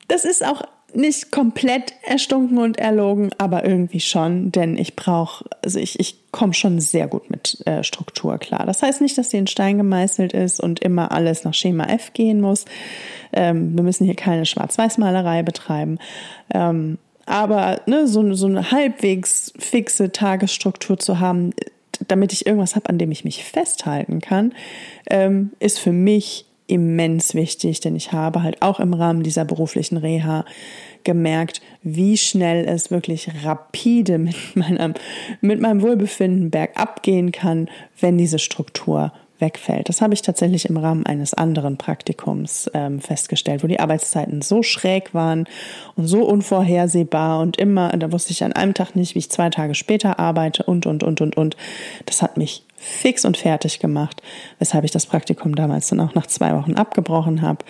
das ist auch nicht komplett erstunken und erlogen, aber irgendwie schon, denn ich brauche, also ich, ich komme schon sehr gut mit äh, Struktur klar. Das heißt nicht, dass die in Stein gemeißelt ist und immer alles nach Schema F gehen muss. Ähm, wir müssen hier keine Schwarz-Weiß-Malerei betreiben. Ähm, aber ne, so, so eine halbwegs fixe Tagesstruktur zu haben, damit ich irgendwas habe, an dem ich mich festhalten kann, ähm, ist für mich immens wichtig, denn ich habe halt auch im Rahmen dieser beruflichen Reha gemerkt, wie schnell es wirklich rapide mit meinem, mit meinem Wohlbefinden bergab gehen kann, wenn diese Struktur wegfällt. Das habe ich tatsächlich im Rahmen eines anderen Praktikums ähm, festgestellt, wo die Arbeitszeiten so schräg waren und so unvorhersehbar und immer, da wusste ich an einem Tag nicht, wie ich zwei Tage später arbeite und, und, und, und, und. Das hat mich fix und fertig gemacht, weshalb ich das Praktikum damals dann auch nach zwei Wochen abgebrochen habe.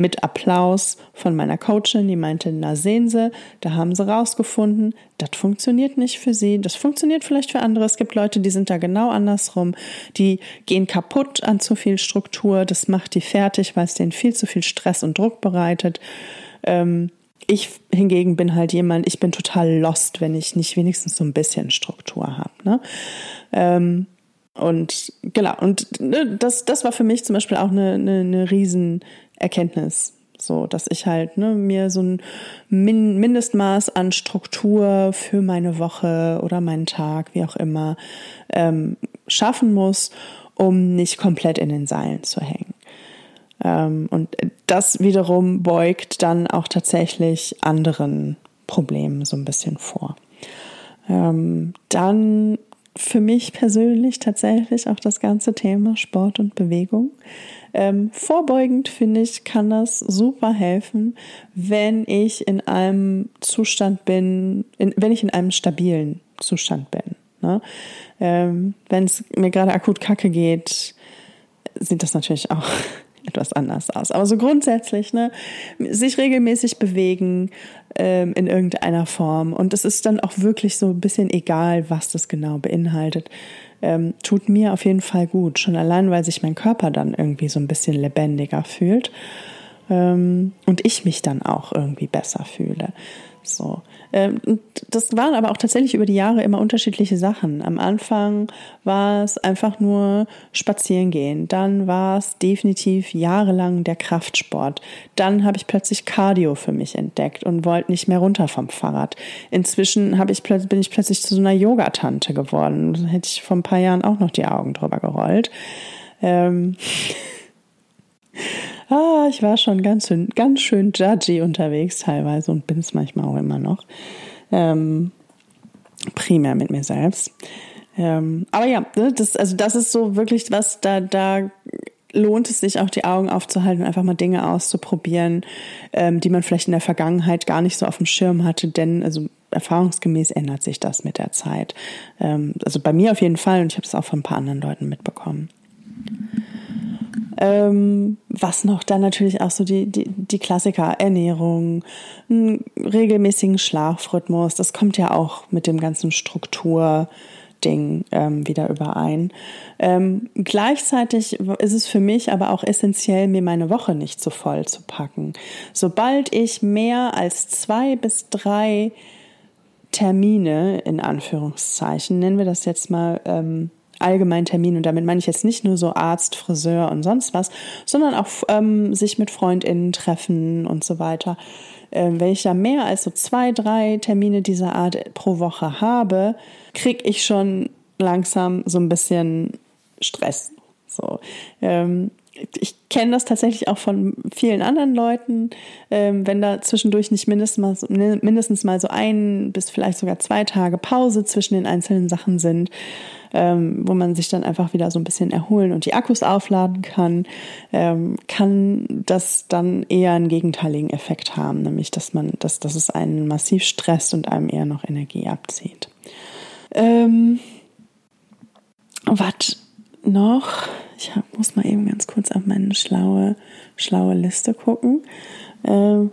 Mit Applaus von meiner Coachin, die meinte, na sehen Sie, da haben Sie rausgefunden, das funktioniert nicht für Sie, das funktioniert vielleicht für andere. Es gibt Leute, die sind da genau andersrum, die gehen kaputt an zu viel Struktur, das macht die fertig, weil es denen viel zu viel Stress und Druck bereitet. Ähm, ich hingegen bin halt jemand, ich bin total lost, wenn ich nicht wenigstens so ein bisschen Struktur habe. Ne? Ähm, und genau, und ne, das, das war für mich zum Beispiel auch eine, eine, eine Riesenerkenntnis. So, dass ich halt ne, mir so ein Min Mindestmaß an Struktur für meine Woche oder meinen Tag, wie auch immer, ähm, schaffen muss, um nicht komplett in den Seilen zu hängen. Ähm, und das wiederum beugt dann auch tatsächlich anderen Problemen so ein bisschen vor. Ähm, dann für mich persönlich tatsächlich auch das ganze Thema Sport und Bewegung. Ähm, vorbeugend finde ich, kann das super helfen, wenn ich in einem Zustand bin, in, wenn ich in einem stabilen Zustand bin. Ne? Ähm, wenn es mir gerade akut kacke geht, sieht das natürlich auch etwas anders aus. Aber so grundsätzlich, ne, sich regelmäßig bewegen ähm, in irgendeiner Form. Und es ist dann auch wirklich so ein bisschen egal, was das genau beinhaltet. Ähm, tut mir auf jeden Fall gut. Schon allein, weil sich mein Körper dann irgendwie so ein bisschen lebendiger fühlt. Ähm, und ich mich dann auch irgendwie besser fühle. So. Ähm, das waren aber auch tatsächlich über die Jahre immer unterschiedliche Sachen. Am Anfang war es einfach nur spazieren gehen. Dann war es definitiv jahrelang der Kraftsport. Dann habe ich plötzlich Cardio für mich entdeckt und wollte nicht mehr runter vom Fahrrad. Inzwischen habe ich, bin ich plötzlich zu so einer Yogatante geworden. Da hätte ich vor ein paar Jahren auch noch die Augen drüber gerollt. Ähm ah, ich war schon ganz schön, ganz schön judgy unterwegs teilweise und bin es manchmal auch immer noch. Ähm, primär mit mir selbst. Ähm, aber ja, ne, das, also das ist so wirklich was, da, da lohnt es sich auch die Augen aufzuhalten, einfach mal Dinge auszuprobieren, ähm, die man vielleicht in der Vergangenheit gar nicht so auf dem Schirm hatte. Denn, also erfahrungsgemäß ändert sich das mit der Zeit. Ähm, also bei mir auf jeden Fall und ich habe es auch von ein paar anderen Leuten mitbekommen. Ähm, was noch? Dann natürlich auch so die, die, die Klassiker, Ernährung, einen regelmäßigen Schlafrhythmus. Das kommt ja auch mit dem ganzen Struktur. Ding ähm, wieder überein. Ähm, gleichzeitig ist es für mich aber auch essentiell, mir meine Woche nicht zu voll zu packen. Sobald ich mehr als zwei bis drei Termine in Anführungszeichen, nennen wir das jetzt mal ähm, allgemein Termin und damit meine ich jetzt nicht nur so Arzt, Friseur und sonst was, sondern auch ähm, sich mit FreundInnen treffen und so weiter. Ähm, wenn ich da mehr als so zwei, drei Termine dieser Art pro Woche habe, kriege ich schon langsam so ein bisschen Stress. So, ähm, ich kenne das tatsächlich auch von vielen anderen Leuten, ähm, wenn da zwischendurch nicht mindestens mal, mindestens mal so ein bis vielleicht sogar zwei Tage Pause zwischen den einzelnen Sachen sind, ähm, wo man sich dann einfach wieder so ein bisschen erholen und die Akkus aufladen kann, ähm, kann das dann eher einen gegenteiligen Effekt haben, nämlich dass man, dass, dass es einen massiv stresst und einem eher noch Energie abzieht. Ähm, was noch? Ich hab, muss mal eben ganz kurz auf meine schlaue, schlaue Liste gucken. Ähm,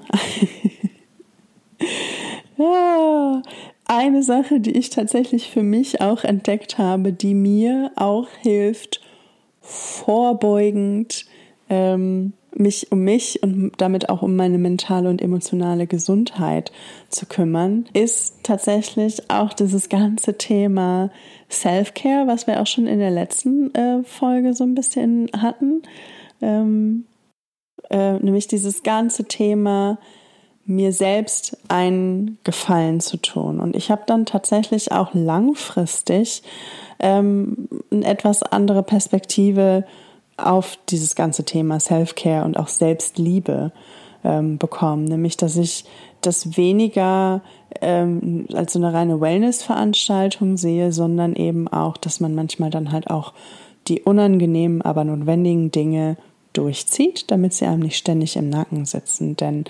ja, [LAUGHS] eine Sache, die ich tatsächlich für mich auch entdeckt habe, die mir auch hilft, vorbeugend ähm, mich um mich und damit auch um meine mentale und emotionale Gesundheit zu kümmern, ist tatsächlich auch dieses ganze Thema Self-Care, was wir auch schon in der letzten äh, Folge so ein bisschen hatten. Ähm, äh, nämlich dieses ganze Thema mir selbst einen Gefallen zu tun. Und ich habe dann tatsächlich auch langfristig ähm, eine etwas andere Perspektive auf dieses ganze Thema Self-Care und auch Selbstliebe ähm, bekommen. Nämlich, dass ich das weniger ähm, als so eine reine Wellness-Veranstaltung sehe, sondern eben auch, dass man manchmal dann halt auch die unangenehmen, aber notwendigen Dinge durchzieht, damit sie einem nicht ständig im Nacken sitzen. Denn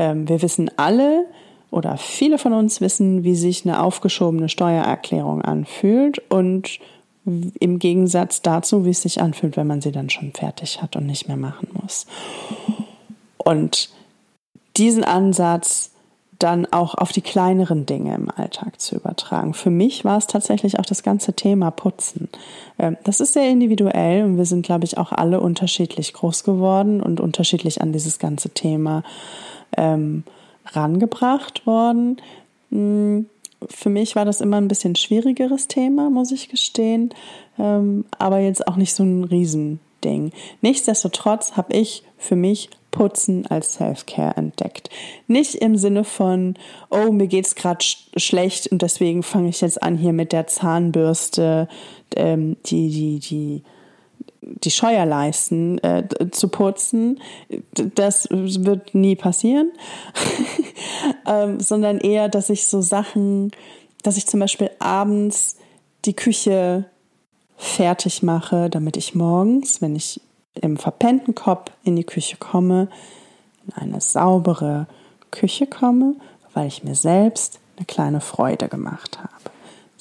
wir wissen alle oder viele von uns wissen, wie sich eine aufgeschobene Steuererklärung anfühlt und im Gegensatz dazu, wie es sich anfühlt, wenn man sie dann schon fertig hat und nicht mehr machen muss. Und diesen Ansatz dann auch auf die kleineren Dinge im Alltag zu übertragen. Für mich war es tatsächlich auch das ganze Thema Putzen. Ähm, das ist sehr individuell und wir sind, glaube ich, auch alle unterschiedlich groß geworden und unterschiedlich an dieses ganze Thema ähm, rangebracht worden. Hm, für mich war das immer ein bisschen schwierigeres Thema, muss ich gestehen, ähm, aber jetzt auch nicht so ein Riesending. Nichtsdestotrotz habe ich für mich Putzen als Self-Care entdeckt. Nicht im Sinne von, oh, mir geht's gerade sch schlecht und deswegen fange ich jetzt an hier mit der Zahnbürste ähm, die, die, die die Scheuerleisten äh, zu putzen. Das wird nie passieren, [LAUGHS] ähm, sondern eher, dass ich so Sachen, dass ich zum Beispiel abends die Küche fertig mache, damit ich morgens, wenn ich im verpennten Kopf in die Küche komme, in eine saubere Küche komme, weil ich mir selbst eine kleine Freude gemacht habe.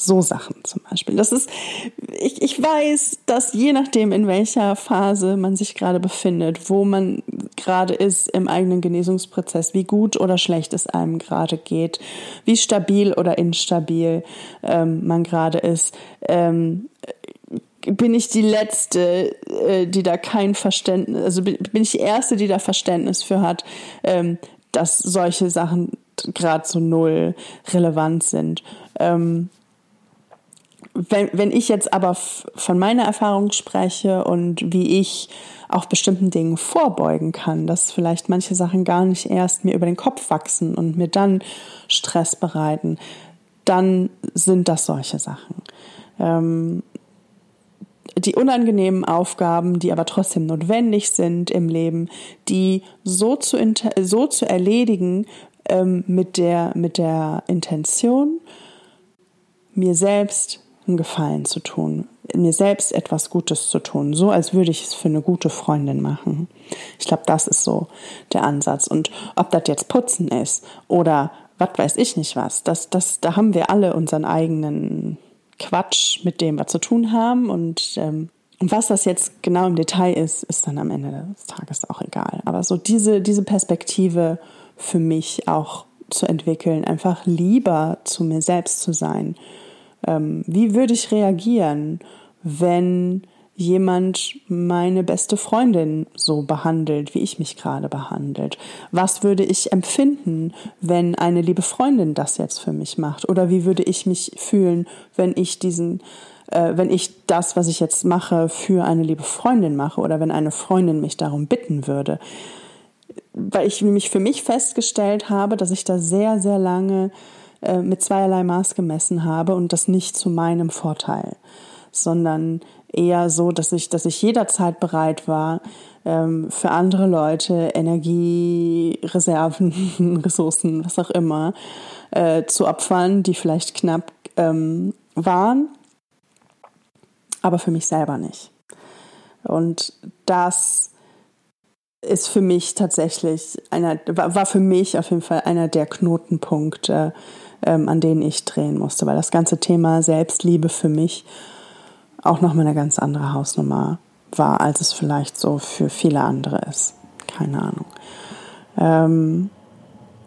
So Sachen zum Beispiel. Das ist, ich, ich weiß, dass je nachdem, in welcher Phase man sich gerade befindet, wo man gerade ist im eigenen Genesungsprozess, wie gut oder schlecht es einem gerade geht, wie stabil oder instabil ähm, man gerade ist, ähm, bin ich die letzte, äh, die da kein Verständnis, also bin, bin ich die erste, die da Verständnis für hat, ähm, dass solche Sachen gerade so null relevant sind. Ähm, wenn, wenn ich jetzt aber von meiner Erfahrung spreche und wie ich auch bestimmten Dingen vorbeugen kann, dass vielleicht manche Sachen gar nicht erst mir über den Kopf wachsen und mir dann Stress bereiten, dann sind das solche Sachen. Ähm, die unangenehmen Aufgaben, die aber trotzdem notwendig sind im Leben, die so zu, so zu erledigen ähm, mit, der, mit der Intention, mir selbst einen Gefallen zu tun, mir selbst etwas Gutes zu tun, so als würde ich es für eine gute Freundin machen. Ich glaube, das ist so der Ansatz. Und ob das jetzt Putzen ist oder was weiß ich nicht was. Das, das, da haben wir alle unseren eigenen Quatsch, mit dem wir zu tun haben. Und ähm, was das jetzt genau im Detail ist, ist dann am Ende des Tages auch egal. Aber so diese, diese Perspektive für mich auch zu entwickeln, einfach lieber zu mir selbst zu sein. Ähm, wie würde ich reagieren, wenn jemand meine beste Freundin so behandelt, wie ich mich gerade behandelt? Was würde ich empfinden, wenn eine liebe Freundin das jetzt für mich macht? Oder wie würde ich mich fühlen, wenn ich diesen, äh, wenn ich das, was ich jetzt mache, für eine liebe Freundin mache oder wenn eine Freundin mich darum bitten würde? Weil ich mich für mich festgestellt habe, dass ich da sehr, sehr lange äh, mit zweierlei Maß gemessen habe und das nicht zu meinem Vorteil, sondern eher so, dass ich, dass ich jederzeit bereit war, ähm, für andere Leute Energie, Reserven, [LAUGHS] Ressourcen, was auch immer, äh, zu opfern, die vielleicht knapp ähm, waren, aber für mich selber nicht. Und das ist für mich tatsächlich einer, war für mich auf jeden Fall einer der Knotenpunkte, ähm, an denen ich drehen musste, weil das ganze Thema Selbstliebe für mich auch nochmal eine ganz andere Hausnummer war, als es vielleicht so für viele andere ist. Keine Ahnung. Ähm,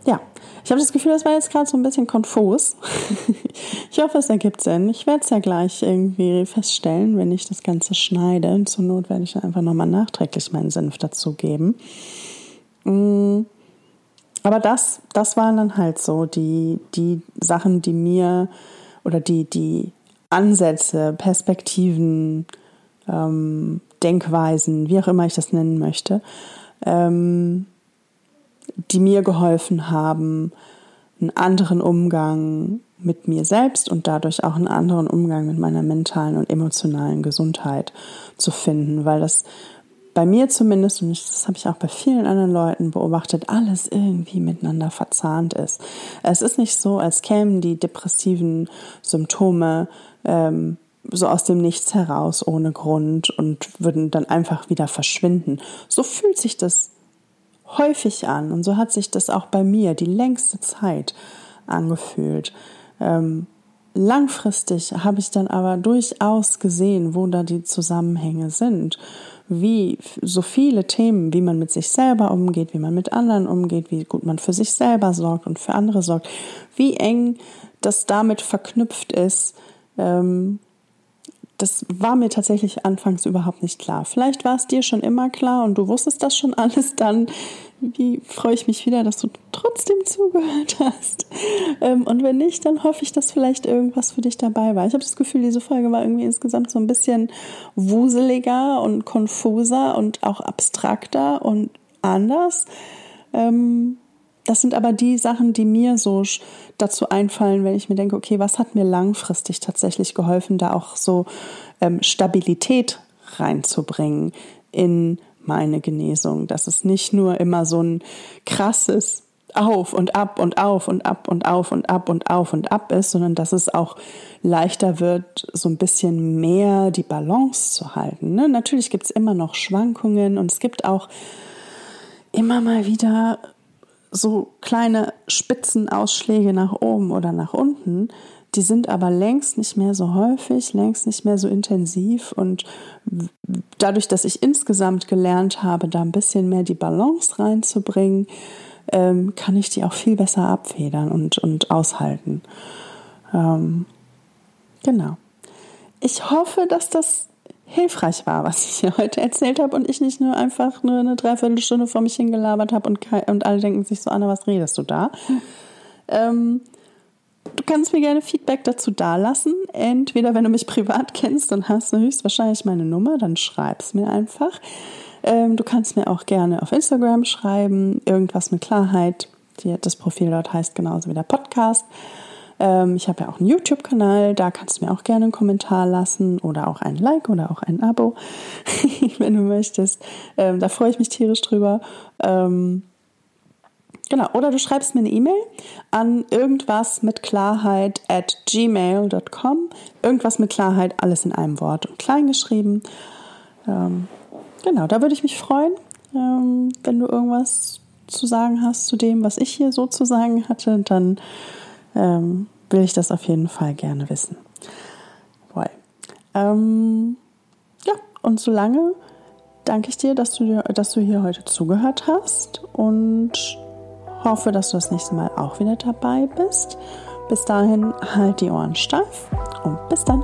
ja, ich habe das Gefühl, das war jetzt gerade so ein bisschen konfus. [LAUGHS] ich hoffe, es ergibt Sinn. Ich werde es ja gleich irgendwie feststellen, wenn ich das Ganze schneide. Und zur Not werde ich einfach nochmal nachträglich meinen Senf dazugeben. Mm, aber das, das waren dann halt so die, die Sachen, die mir oder die, die Ansätze, Perspektiven, ähm, Denkweisen, wie auch immer ich das nennen möchte, ähm, die mir geholfen haben, einen anderen Umgang mit mir selbst und dadurch auch einen anderen Umgang mit meiner mentalen und emotionalen Gesundheit zu finden, weil das bei mir zumindest, und das habe ich auch bei vielen anderen Leuten beobachtet, alles irgendwie miteinander verzahnt ist. Es ist nicht so, als kämen die depressiven Symptome ähm, so aus dem Nichts heraus ohne Grund und würden dann einfach wieder verschwinden. So fühlt sich das häufig an und so hat sich das auch bei mir die längste Zeit angefühlt. Ähm, langfristig habe ich dann aber durchaus gesehen, wo da die Zusammenhänge sind wie so viele Themen, wie man mit sich selber umgeht, wie man mit anderen umgeht, wie gut man für sich selber sorgt und für andere sorgt, wie eng das damit verknüpft ist, ähm, das war mir tatsächlich anfangs überhaupt nicht klar. Vielleicht war es dir schon immer klar und du wusstest das schon alles dann. Wie freue ich mich wieder, dass du trotzdem zugehört hast. Ähm, und wenn nicht, dann hoffe ich, dass vielleicht irgendwas für dich dabei war. Ich habe das Gefühl, diese Folge war irgendwie insgesamt so ein bisschen wuseliger und konfuser und auch abstrakter und anders. Ähm, das sind aber die Sachen, die mir so dazu einfallen, wenn ich mir denke, okay, was hat mir langfristig tatsächlich geholfen, da auch so ähm, Stabilität reinzubringen in meine Genesung, dass es nicht nur immer so ein krasses auf und ab und auf und ab und auf und ab und auf und ab ist, sondern dass es auch leichter wird, so ein bisschen mehr die Balance zu halten. Ne? Natürlich gibt es immer noch Schwankungen und es gibt auch immer mal wieder so kleine Spitzenausschläge nach oben oder nach unten, die sind aber längst nicht mehr so häufig, längst nicht mehr so intensiv und dadurch, dass ich insgesamt gelernt habe, da ein bisschen mehr die Balance reinzubringen, ähm, kann ich die auch viel besser abfedern und, und aushalten. Ähm, genau. Ich hoffe, dass das hilfreich war, was ich hier heute erzählt habe und ich nicht nur einfach nur eine Dreiviertelstunde vor mich hingelabert habe und, und alle denken sich so, Anna, was redest du da? Ähm, du kannst mir gerne Feedback dazu dalassen. Entweder, wenn du mich privat kennst, dann hast du höchstwahrscheinlich meine Nummer, dann schreib's mir einfach. Ähm, du kannst mir auch gerne auf Instagram schreiben, irgendwas mit Klarheit. Die, das Profil dort heißt genauso wie der Podcast. Ähm, ich habe ja auch einen YouTube-Kanal, da kannst du mir auch gerne einen Kommentar lassen oder auch ein Like oder auch ein Abo, [LAUGHS] wenn du möchtest. Ähm, da freue ich mich tierisch drüber. Ähm, genau, oder du schreibst mir eine E-Mail an irgendwas mit Klarheit at gmail.com. Irgendwas mit Klarheit, alles in einem Wort und klein geschrieben. Ähm, genau, da würde ich mich freuen, ähm, wenn du irgendwas zu sagen hast zu dem, was ich hier so zu sagen hatte, dann ähm, will ich das auf jeden Fall gerne wissen. Voll. Ähm, ja, und solange danke ich dir, dass du, dass du hier heute zugehört hast und hoffe, dass du das nächste Mal auch wieder dabei bist. Bis dahin, halt die Ohren steif und bis dann.